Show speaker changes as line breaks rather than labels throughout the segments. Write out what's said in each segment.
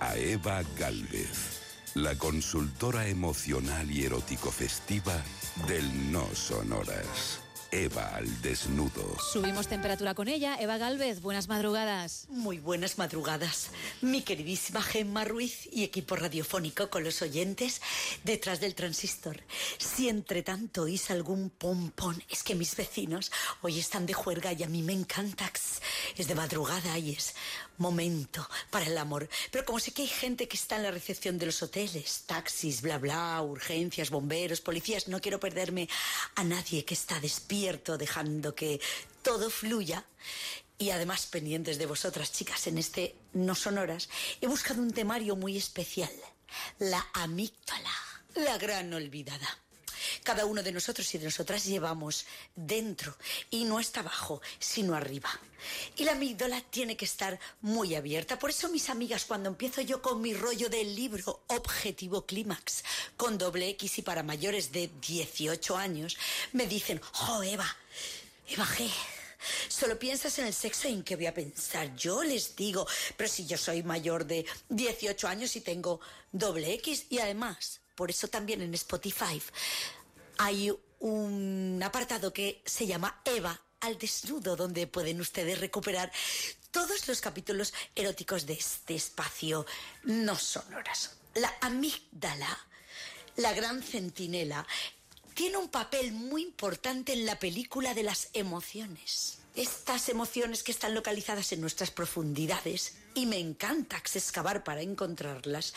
a Eva Galvez, la consultora emocional y erótico festiva del No Sonoras. Eva al desnudo.
Subimos temperatura con ella. Eva Galvez, buenas madrugadas.
Muy buenas madrugadas. Mi queridísima Gemma Ruiz y equipo radiofónico con los oyentes detrás del transistor. Si entre tanto oís algún pompón, es que mis vecinos hoy están de juerga y a mí me encanta. Es de madrugada y es momento para el amor. Pero como sé que hay gente que está en la recepción de los hoteles, taxis, bla, bla, urgencias, bomberos, policías, no quiero perderme a nadie que está despierto, dejando que todo fluya. Y además pendientes de vosotras, chicas, en este No Sonoras, he buscado un temario muy especial, la amígdala, la gran olvidada. Cada uno de nosotros y de nosotras llevamos dentro y no está abajo, sino arriba. Y la amígdala tiene que estar muy abierta. Por eso, mis amigas, cuando empiezo yo con mi rollo del libro Objetivo Clímax, con doble X y para mayores de 18 años, me dicen, oh, Eva, Eva G. Solo piensas en el sexo y en qué voy a pensar. Yo les digo, pero si yo soy mayor de 18 años y tengo doble X y además, por eso también en Spotify hay un apartado que se llama Eva al desnudo, donde pueden ustedes recuperar todos los capítulos eróticos de este espacio no sonoras. La amígdala, la gran centinela, tiene un papel muy importante en la película de las emociones. Estas emociones que están localizadas en nuestras profundidades, y me encanta excavar para encontrarlas,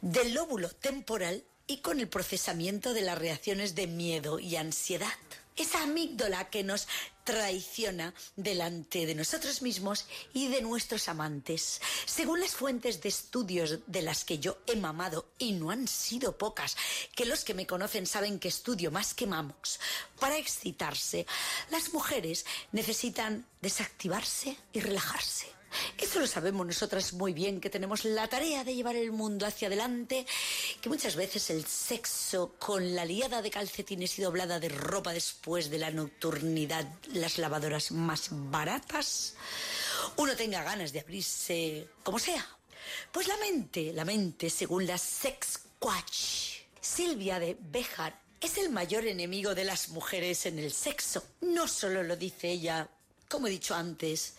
del lóbulo temporal y con el procesamiento de las reacciones de miedo y ansiedad. Esa amígdala que nos traiciona delante de nosotros mismos y de nuestros amantes. Según las fuentes de estudios de las que yo he mamado, y no han sido pocas, que los que me conocen saben que estudio más que mamos, para excitarse, las mujeres necesitan desactivarse y relajarse. Eso lo sabemos nosotras muy bien, que tenemos la tarea de llevar el mundo hacia adelante, que muchas veces el sexo con la liada de calcetines y doblada de ropa después de la nocturnidad, las lavadoras más baratas, uno tenga ganas de abrirse como sea. Pues la mente, la mente, según la sex coach Silvia de Bejar, es el mayor enemigo de las mujeres en el sexo. No solo lo dice ella como he dicho antes,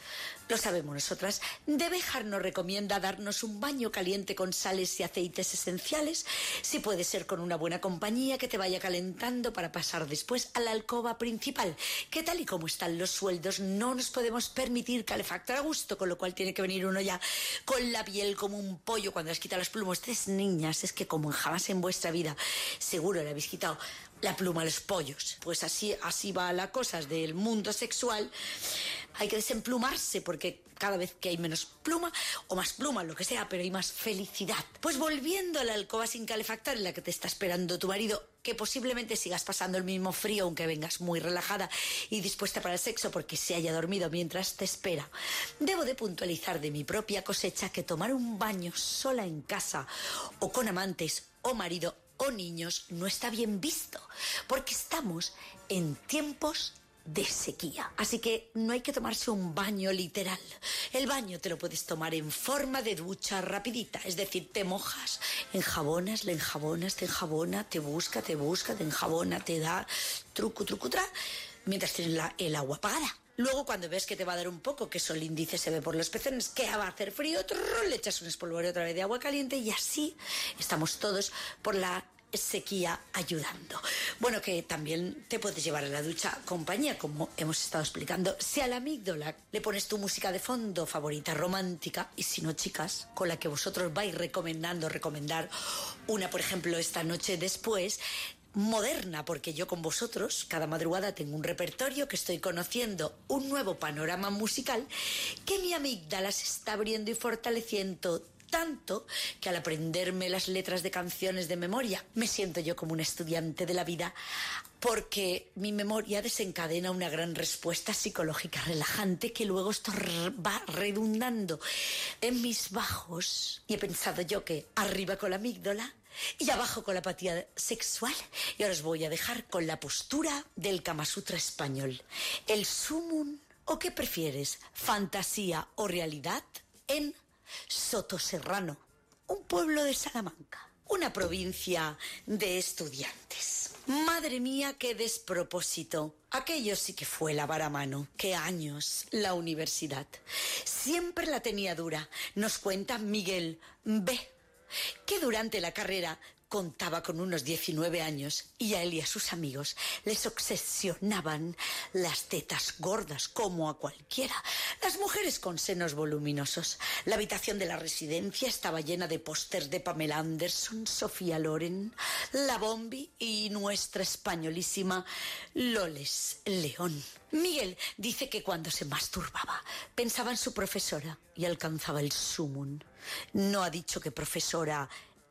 lo sabemos nosotras, de Bejar nos recomienda darnos un baño caliente con sales y aceites esenciales, si puede ser con una buena compañía que te vaya calentando para pasar después a la alcoba principal, que tal y como están los sueldos no nos podemos permitir calefactar a gusto, con lo cual tiene que venir uno ya con la piel como un pollo cuando has quitado las plumas. Tres niñas, es que como jamás en vuestra vida seguro le habéis quitado la pluma a los pollos. Pues así, así va la cosa del mundo sexual. Hay que desemplumarse porque cada vez que hay menos pluma o más pluma, lo que sea, pero hay más felicidad. Pues volviendo a la alcoba sin calefactar en la que te está esperando tu marido, que posiblemente sigas pasando el mismo frío aunque vengas muy relajada y dispuesta para el sexo porque se haya dormido mientras te espera. Debo de puntualizar de mi propia cosecha que tomar un baño sola en casa o con amantes o marido o niños no está bien visto, porque estamos en tiempos de sequía. Así que no hay que tomarse un baño literal. El baño te lo puedes tomar en forma de ducha rapidita, es decir, te mojas, enjabonas, le enjabonas, te enjabona, te busca, te busca, te enjabona, te da truco, truco, tra, mientras tienes el agua apagada. Luego, cuando ves que te va a dar un poco, que eso el índice se ve por los pezones, que va a hacer frío, le echas un espolvorio otra vez de agua caliente y así estamos todos por la sequía ayudando. Bueno, que también te puedes llevar a la ducha compañía, como hemos estado explicando. Si a la amígdala le pones tu música de fondo favorita romántica, y si no, chicas, con la que vosotros vais recomendando, recomendar una, por ejemplo, esta noche después, moderna, porque yo con vosotros cada madrugada tengo un repertorio que estoy conociendo, un nuevo panorama musical que mi amígdala se está abriendo y fortaleciendo tanto que al aprenderme las letras de canciones de memoria me siento yo como un estudiante de la vida porque mi memoria desencadena una gran respuesta psicológica relajante que luego esto va redundando en mis bajos. Y he pensado yo que arriba con la amígdala y abajo con la apatía sexual. Y ahora os voy a dejar con la postura del Kama Sutra español. El sumum, o qué prefieres, fantasía o realidad, en Soto Serrano, un pueblo de Salamanca, una provincia de estudiantes. Madre mía, qué despropósito. Aquello sí que fue lavar a mano. Qué años la universidad. Siempre la tenía dura. Nos cuenta Miguel B que durante la carrera contaba con unos 19 años y a él y a sus amigos les obsesionaban las tetas gordas como a cualquiera, las mujeres con senos voluminosos. La habitación de la residencia estaba llena de pósters de Pamela Anderson, Sofía Loren, La Bombi y nuestra españolísima Loles León. Miguel dice que cuando se masturbaba pensaba en su profesora y alcanzaba el sumum. No ha dicho qué profesora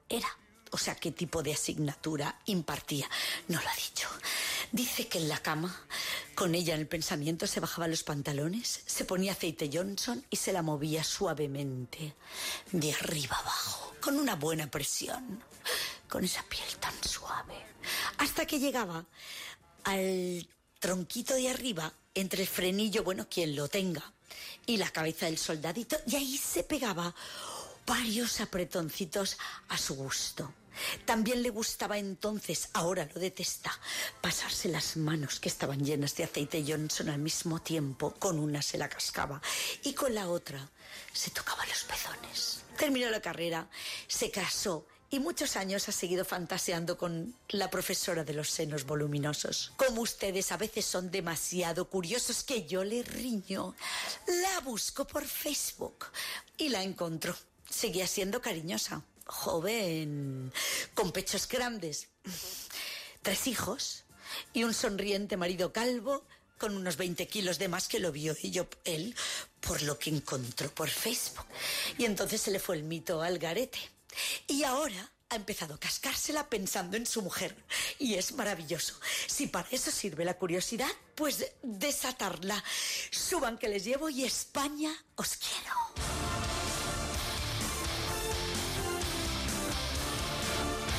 era o sea, qué tipo de asignatura impartía. No lo ha dicho. Dice que en la cama, con ella en el pensamiento, se bajaba los pantalones, se ponía aceite Johnson y se la movía suavemente, de arriba abajo, con una buena presión, con esa piel tan suave, hasta que llegaba al tronquito de arriba, entre el frenillo, bueno, quien lo tenga, y la cabeza del soldadito, y ahí se pegaba varios apretoncitos a su gusto. También le gustaba entonces, ahora lo detesta, pasarse las manos que estaban llenas de aceite Johnson al mismo tiempo. Con una se la cascaba y con la otra se tocaba los pezones. Terminó la carrera, se casó y muchos años ha seguido fantaseando con la profesora de los senos voluminosos. Como ustedes a veces son demasiado curiosos que yo le riño, la busco por Facebook y la encontró seguía siendo cariñosa, joven, con pechos grandes, tres hijos y un sonriente marido calvo con unos 20 kilos de más que lo vio y yo, él por lo que encontró por Facebook. Y entonces se le fue el mito al garete. Y ahora ha empezado a cascársela pensando en su mujer. Y es maravilloso. Si para eso sirve la curiosidad, pues desatarla. Suban que les llevo y España os quiero.